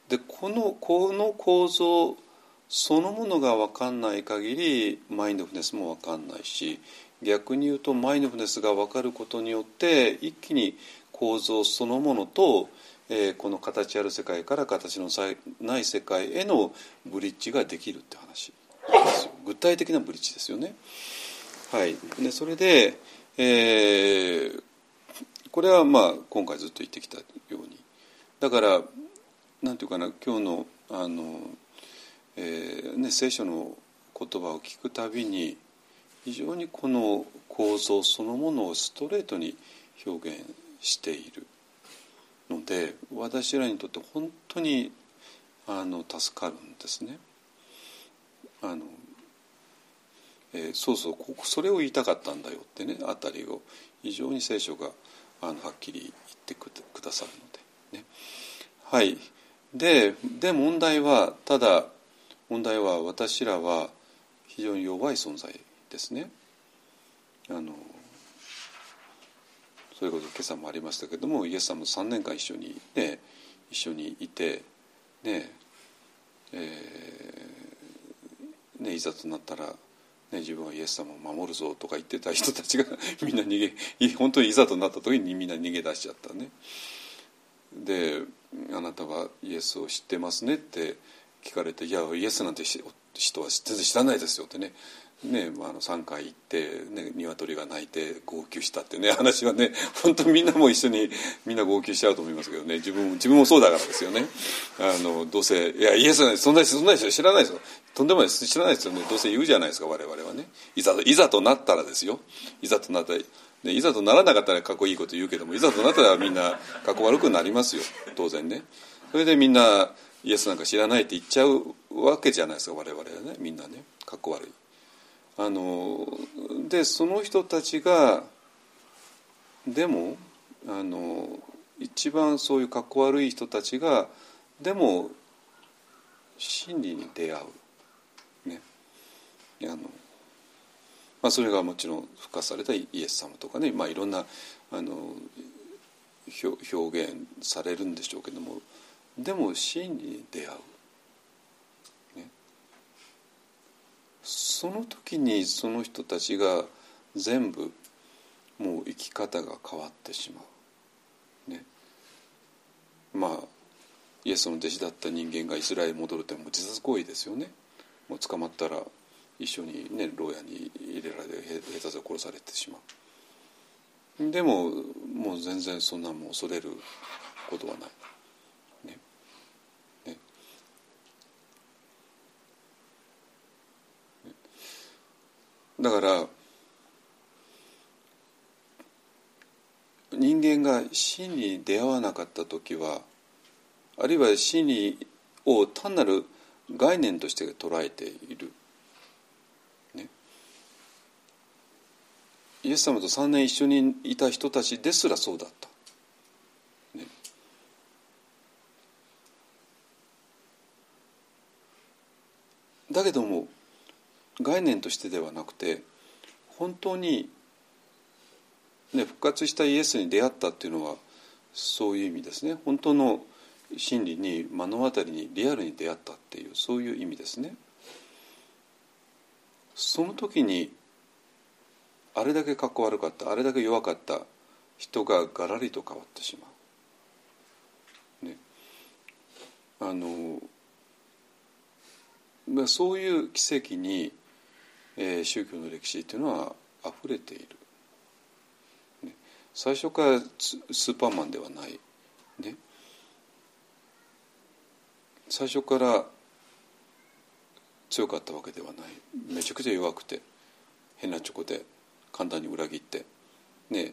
でこのこの構造そのものが分かんない限りマインドフネスも分かんないし逆に言うとマインドフネスが分かることによって一気に構造そのものと、えー、この形ある世界から形のない世界へのブリッジができるって話ですよ具体的なブリッジですよね。はい、でそれで、えー、これはまあ今回ずっと言ってきたようにだからなんていうかな今日のあの、えーね、聖書の言葉を聞くたびに非常にこの構造そのものをストレートに表現しているので私らにとって本当にあの助かるんですね。あのえー、そうそうここそれを言いたかったんだよってねあたりを非常に聖書があのはっきり言ってくださるので、ね、はい。でで問題はただ問題は私らは非常に弱い存在ですね。あのそういうこと今朝もありましたけどもイエス様と3年間一緒にね一緒にいてねえー、ねいざとなったらね、自分はイエス様を守るぞとか言ってた人たちが みんな逃げ本当にいざとなった時にみんな逃げ出しちゃったね。で「あなたはイエスを知ってますね」って聞かれて「いやイエスなんて人は全然知らないですよ」ってねねまあ、あの3回行って、ね、鶏が鳴いて号泣したってね話はね本当みんなも一緒にみんな号泣しちゃうと思いますけどね。自分自分もそうだからですよね。あのどうせいやイエスなんそんな人そんな人知らないですよ。とんでもないです。知らないですよね。どうせ言うじゃないですか我々はね。いざいざとなったらですよ。いざとなったら、ね、いざとならなかったらかっこいいこと言うけどもいざとなったらみんなかっこ悪くなりますよ。当然ね。それでみんなイエスなんか知らないって言っちゃうわけじゃないですか我々はね。みんなね。かっこ悪い。あのでその人たちがでもあの一番そういうかっこ悪い人たちがでも真理に出会う。ね。あの、まあ、それがもちろん付加されたイエス様とかね、まあ、いろんなあの表現されるんでしょうけどもでも真理に出会う。その時にその人たちが全部もう生き方が変わってしまう。ね、まあイエスの弟子だった人間がイスラエルに戻るってもう自殺行為ですよね。もう捕まったら一緒にね牢屋に入れられて兵隊で殺されてしまう。でももう全然そんなもう恐れることはない。だから人間が真に出会わなかった時はあるいは真理を単なる概念として捉えている、ね、イエス様と3年一緒にいた人たちですらそうだった。だけども概念としてではなくて本当に、ね、復活したイエスに出会ったっていうのはそういう意味ですね本当の真理に目の当たりにリアルに出会ったっていうそういう意味ですね。その時にあれだけかっこ悪かったあれだけ弱かった人ががらりと変わってしまう。ね、あのそういう奇跡にえー、宗教の歴史というのは溢れている、ね、最初からスーパーマンではない、ね、最初から強かったわけではない。めちゃくちゃ弱くて。変なチョコで簡単に裏切って。ね。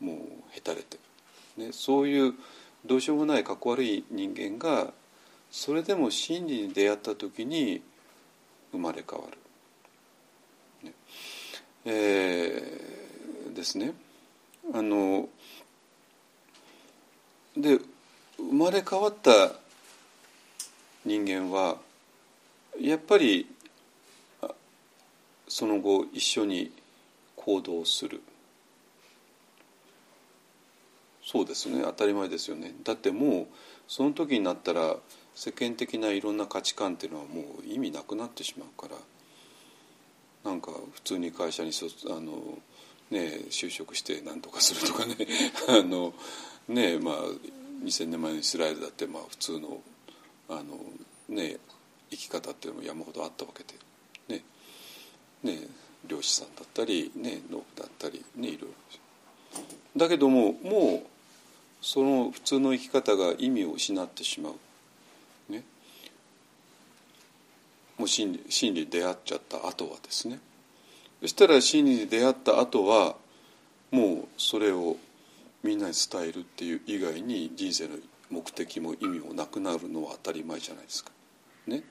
もうへたれて。ね、そういうどうしようもないかっこ悪い人間がそれでも真理に出会った時に生まれ変わる。えー、ですね。あので生まれ変わった人間はやっぱりその後一緒に行動する。そうですね。当たり前ですよね。だってもうその時になったら世間的ないろんな価値観っていうのはもう意味なくなってしまうからなんか普通に会社にあの、ね、就職して何とかするとかね あのねまあ2,000年前のイスラエルだってまあ普通のあの、ね、生き方っていうのも山ほどあったわけで、ねね、漁師さんだったり、ね、農夫だったり、ね、いろいろ。だけどももうその普通の生き方が意味を失ってしまう。ね、もう真理真理に出会っちゃった後はですねそしたら真理に出会った後はもうそれをみんなに伝えるっていう以外に人生の目的も意味もなくなるのは当たり前じゃないですか。ね、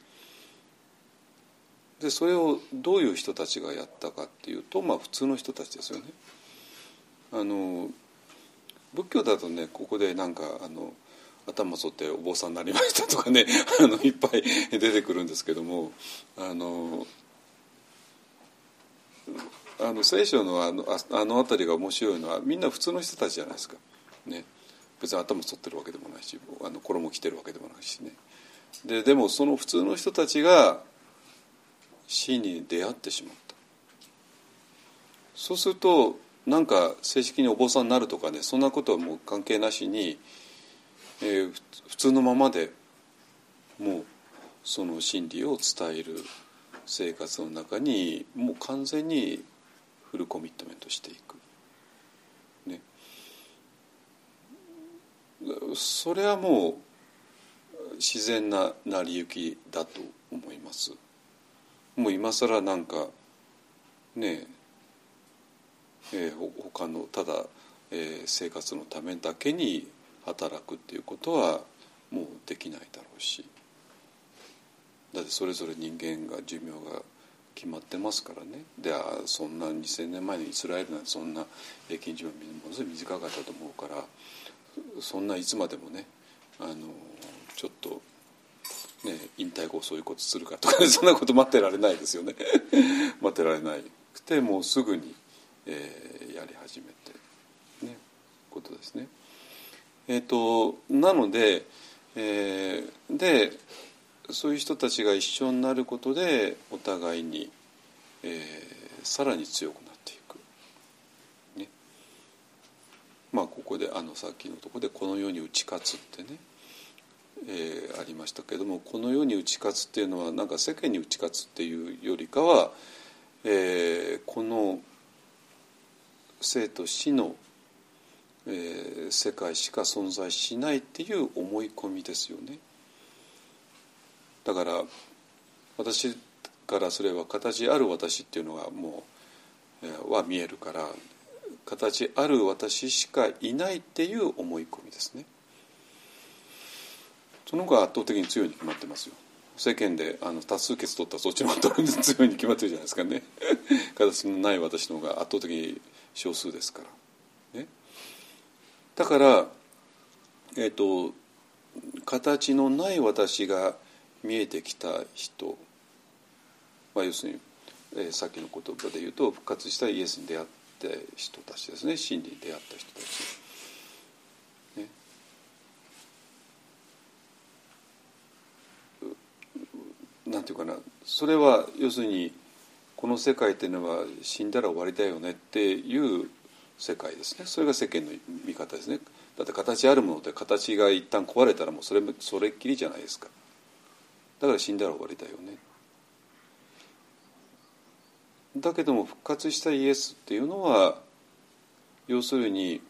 でそれをどういう人たちがやったかっていうとまあ普通の人たちですよね。あの仏教だとねここでなんかあの頭剃ってお坊さんになりましたとかね あのいっぱい出てくるんですけどもあのあの聖書のあのあの辺りが面白いのはみんな普通の人たちじゃないですか。ね、別に頭剃ってるわけでもないしあの衣着てるわけでもないしね。ででもその普通の人たちが死に出会ってしまったそうするとなんか正式にお坊さんになるとかねそんなことはもう関係なしに、えー、普通のままでもうその真理を伝える生活の中にもう完全にフルコミットメントしていく。ね、それはもう自然な成り行きだと思います。もう今更なんかねえー、他のただ、えー、生活のためだけに働くっていうことはもうできないだろうし。だってそれぞれ人間が寿命が決まってますからね。でそんな2,000年前のイスラエルなんてそんな平均寿命ものすごい短かったと思うからそんないつまでもねあのちょっとね、引退後そういうことするかとか、そんなこと待ってられないですよね。待ってられなくてもうすぐにえー、やり始めてねことですね。えーと、なので、えー、でそういう人たちが一緒になることでお互いに、えー、さらに強くなっていく。ね、まあここであのさっきのとこで「この世に打ち勝つ」ってね、えー、ありましたけどもこの世に打ち勝つっていうのはなんか世間に打ち勝つっていうよりかは、えー、この「生と死の、えー、世界しか存在しないっていう思い込みですよね。だから私からすれば形ある私っていうのがもう、えー、は見えるから形ある私しかいないっていう思い込みですね。その方が圧倒的に強いに決まってますよ。世間であの多数決取ったらそっちの方が強いに決まってるじゃないですかね。形のない私の方が圧倒的に少数ですから。だから、えーと、形のない私が見えてきた人、まあ、要するに、えー、さっきの言葉で言うと復活したイエスに出会った人たちですね。真理に出会った人たち。ね、なんていうかな。それは要するにこの世界っていうのは死んだら終わりだよねっていう世界ですね。それが世間の見方ですね。だって形あるもので形が一旦壊れたらもうそれそれっきりじゃないですか。だから死んだら終わりだよね。だけども復活したイエスっていうのは要するに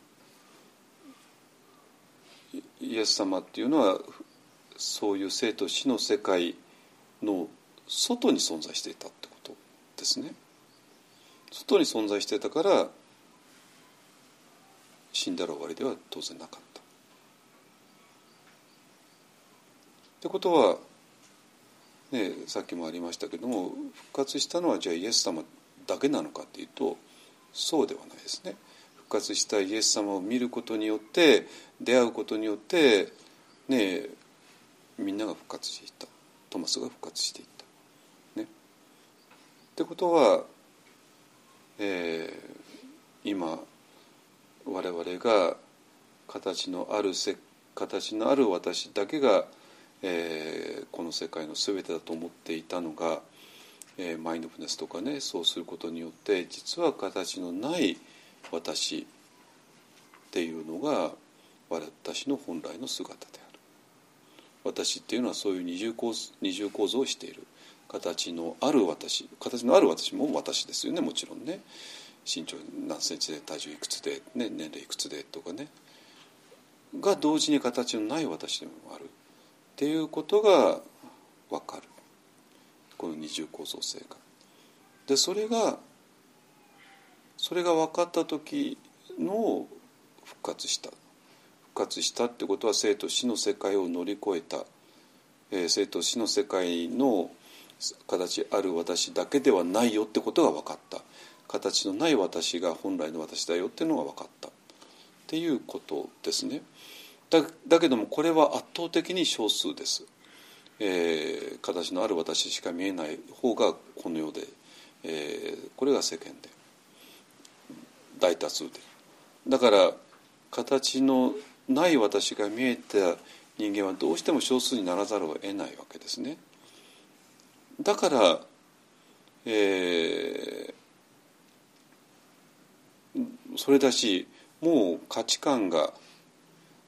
イエス様っていうのはそういう生と死の世界の外に存在していたってことですね。外に存在してたから死んだら終わりでは当然なかった。ってことは、ね、さっきもありましたけども復活したのはじゃあイエス様だけなのかっていうとそうではないですね。復活したイエス様を見ることによって出会うことによってねみんなが復活していったトマスが復活していった。ね、ってことは、えー、今我々が形のあるせ形のある私だけがえー、この世界の全てだと思っていたのが、えー、マインドフネスとかねそうすることによって実は形のない私っていうのが私の本来の姿である。私っていうのはそういう二重構二重構造をしている。形のある私形のある私も私ですよねもちろんね。身長何センチで体重いくつで、ね、年齢いくつでとかね。が同時に形のない私でもあるっていうことが分かる。この二重構造性が。でそれがそれが分かった時の復活した。復活したってことは生と死の世界を乗り越えた、えー、生と死の世界の形ある私だけではないよってことが分かった。形のない私が本来の私だよっていうのが分かったっていうことですね。だだけどもこれは圧倒的に少数です、えー、形のある私しか見えない方がこの世で、えー、これが世間で。大多数で。だから形のない私が見えた人間はどうしても少数にならざるを得ないわけですね。だから、えー、それだしもう価値観が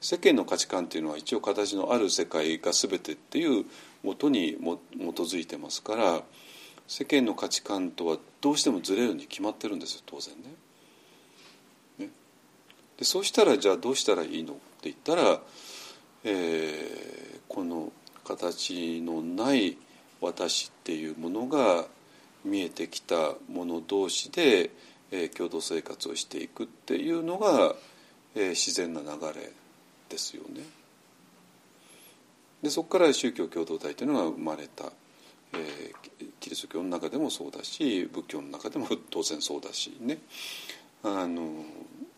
世間の価値観っていうのは一応形のある世界が全てっていうもとにも基づいてますから世間の価値観とはどうしてもずれるに決まってるんですよ当然ね。ねでそうしたらじゃあどうしたらいいのって言ったら、えー、この形のない私っていうものが見えてきたもの同士で、え、共同生活をしていくっていうのが、え、自然な流れですよね。でそこから宗教共同体というのが生まれた、え、キリスト教の中でもそうだし仏教の中でも 当然そうだしねあの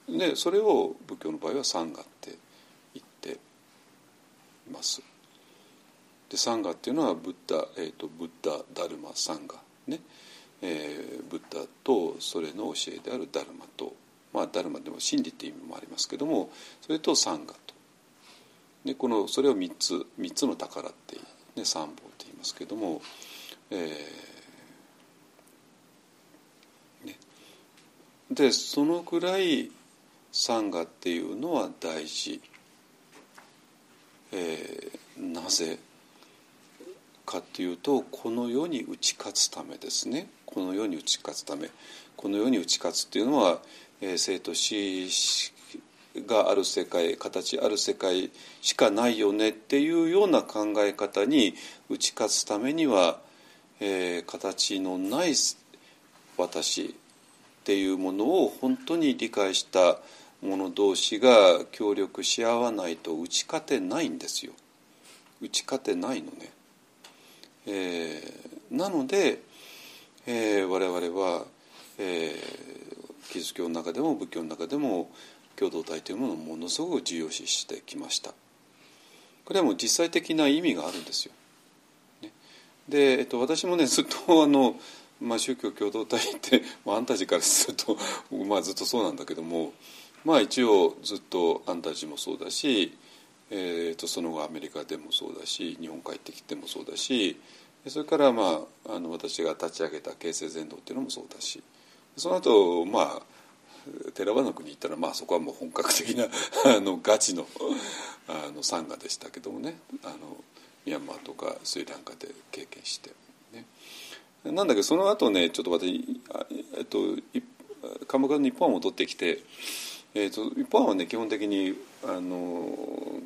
でそれを仏教の場合はサンガって言っています。でサンガっていうのはブッダ、えーと、ブッダダルマサンガね、えー、ブッダとそれの教えであるダルマとまあダルマでも真理っていう意味もありますけどもそれとサンガと。でこのそれを3つ3つの宝って、ね、三宝って言いますけども、えーね、でそのくらい三河っていうのは大事、えー、なぜかっていうとこの世に打ち勝つためですね。この世に打ち勝つためこの世に打ち勝つっていうのは、えー、生と死がある世界形ある世界しかないよねっていうような考え方に打ち勝つためには、えー、形のない私っていうものを本当に理解した者同士が協力し合わないと打ち勝てないんですよ。打ち勝てないのね。えー、なので、えー、我々は、えー、キリスト教の中でも仏教の中でも共同体というものをものすごく重要視してきました。これはもう実際的な意味があるんですよ、ね、で、えっと、私もねずっとあの、まあ、宗教共同体って、まあ、アンタジからすると、まあ、ずっとそうなんだけどもまあ一応ずっとアンタジもそうだし、えー、とその後アメリカでもそうだし日本帰ってきてもそうだしそれからまああの私が立ち上げた形成全道っていうのもそうだしその後まあ寺場の国行ったらまあそこはもう本格的な あのガチのあのサンガでしたけどもねあのミャンマーとかスリランカで経験して、ね、なんだけどその後ねちょっと私、えっと、鎌倉の日本は戻ってきて、えっと、日本はね基本的にあの、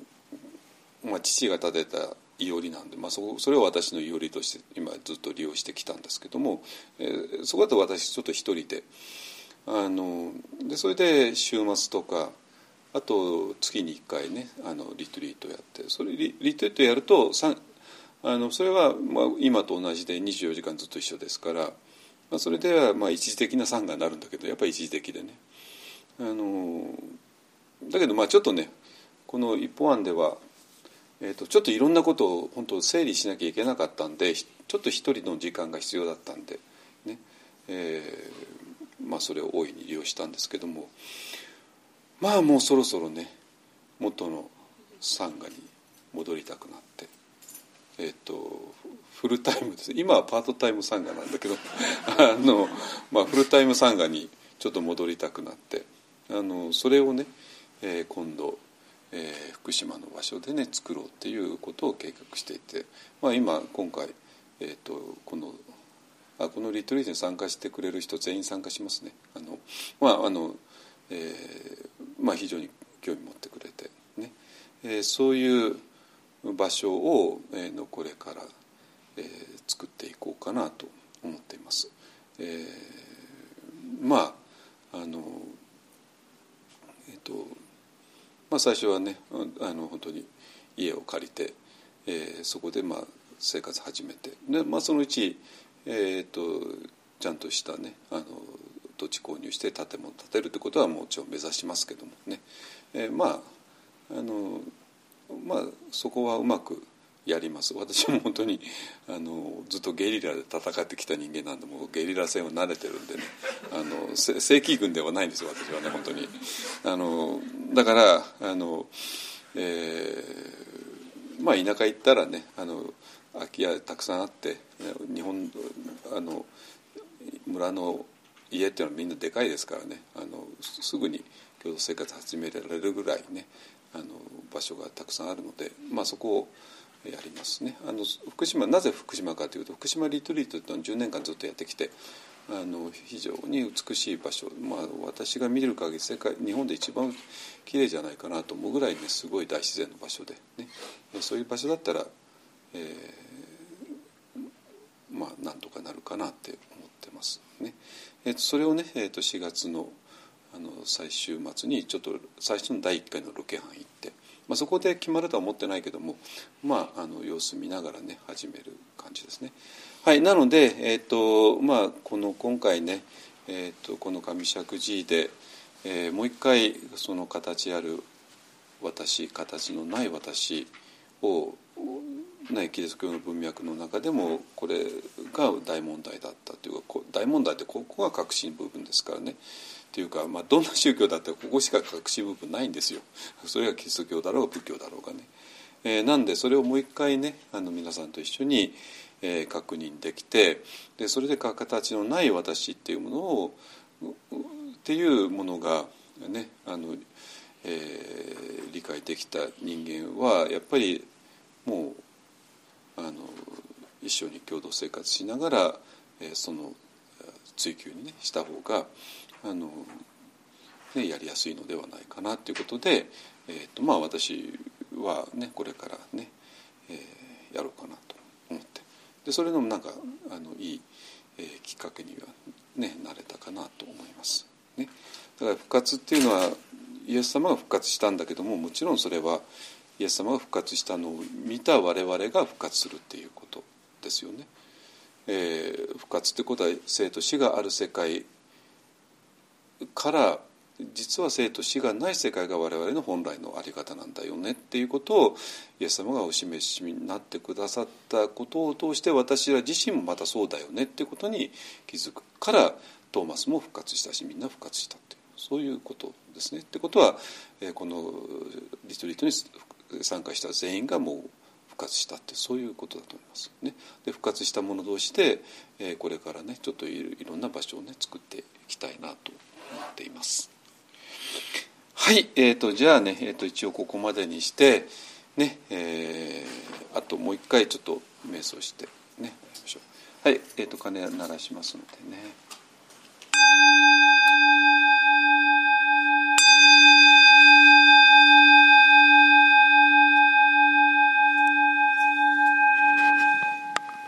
まあ、父が建てたいおりなんで、まあ、そそれを私のいおりとして今ずっと利用してきたんですけども、えー、そこだと私ちょっと一人で。あのでそれで週末とかあと月に1回ねあのリトリートやってそれリリトリートやるとあのそれはまあ今と同じで24時間ずっと一緒ですから、まあ、それではまあ一時的な産がなるんだけどやっぱり一時的でねあのだけどまあちょっとねこの一本案では、えーと、ちょっといろんなことを本当整理しなきゃいけなかったんでちょっと一人の時間が必要だったんでね、えー、まあそれを大いに利用したんですけども。まあもうそろそろね元のサンガに戻りたくなって。えっ、とフルタイムです。今はパートタイムサンガなんだけど あの、まあ、フルタイムサンガにちょっと戻りたくなって。あのそれをね、えー、今度、えー、福島の場所でね作ろうっていうことを計画していて、まあ、今今回、えーと、このあこのリトリートに参加してくれる人全員参加しますね。あのまああのえーまあ、非常に興味持ってくれてね、えー、そういう場所を、えー、のこれから、えー、作っていこうかなと思っています。えー、まああのえっ、ー、とまあ最初はねあの本当に家を借りて、えー、そこでまあ生活始めてで、まあ、そのうち、えーとちゃんとしたねあの土地購入して建物建てるってことはもちろん目指しますけどもね、えー、まああのまあそこはうまくやります。私も本当にあのずっとゲリラで戦ってきた人間なんでもゲリラ戦は慣れてるんでね。あの正規軍ではないんですよ私はね本当に。あのだからあの、えー、まあ田舎行ったらねあの空き家たくさんあって日本あの村の家っていうのはみんなでかいですからね。あのすぐに共同生活始められるぐらいねあの場所がたくさんあるので、まあ、そこをやりますね。あの福島なぜ福島かというと福島リトリートというのは10年間ずっとやってきてあの非常に美しい場所、まあ、私が見る限り世界日本で一番綺麗じゃないかなと思うぐらいねすごい大自然の場所で、ね、そういう場所だったら、えー、まあなんとかなるかなって思ってます。ね。えー、とそれをね、えー、と4月のあの最終末にちょっと最初の第1回のロケ班行って、まあ、そこで決まるとは思ってないけども、まあ、あの様子見ながらね始める感じですね。はい、なので、えーとまあ、この今回ね、えーと、この上尺寺で、えー、もう一回その形ある私形のない私をね、キリスト教の文脈の中でもこれが大問題だったというか大問題ってここが核心部分ですからねっていうか、まあ、どんな宗教だってここしか核心部分ないんですよ それがキリスト教だろう仏教だろうがね。えー、なんでそれをもう一回ねあの皆さんと一緒に、えー、確認できてでそれで形のない私っていうものをっていうものがねあの、えー、理解できた人間はやっぱりもうあの一緒に共同生活しながら、えー、その追求にねした方があの、ね、やりやすいのではないかなということで、えーとまあ、私はねこれからね、えー、やろうかなと思ってでそれのなんかあのいい、えー、きっかけにはねなれたかなと思います。ね、だから復活っていうのはイエス様が復活したんだけどももちろんそれはイエス様が復活したのを見た我々が復活するっていうことですよね。えー、復活ってことは生と死がある世界から実は生と死がない世界が我々の本来の在り方なんだよねっていうことをイエス様がお示しになってくださったことを通して私ら自身もまたそうだよねっていうことに気づくからトーマスも復活したしみんな復活したっていうそういうことですね。ってことはこのリトリートに参加した全員がもう復活したってそういうことだと思います。ね、で復活した者同士で、これからねちょっといろんな場所をね作っていきたいなと思っています。はい、えーと、じゃあね、えーと、一応ここまでにしてね、えー、あともう一回ちょっと瞑想してねし。はい、えーと、と鐘鳴らしますのでね。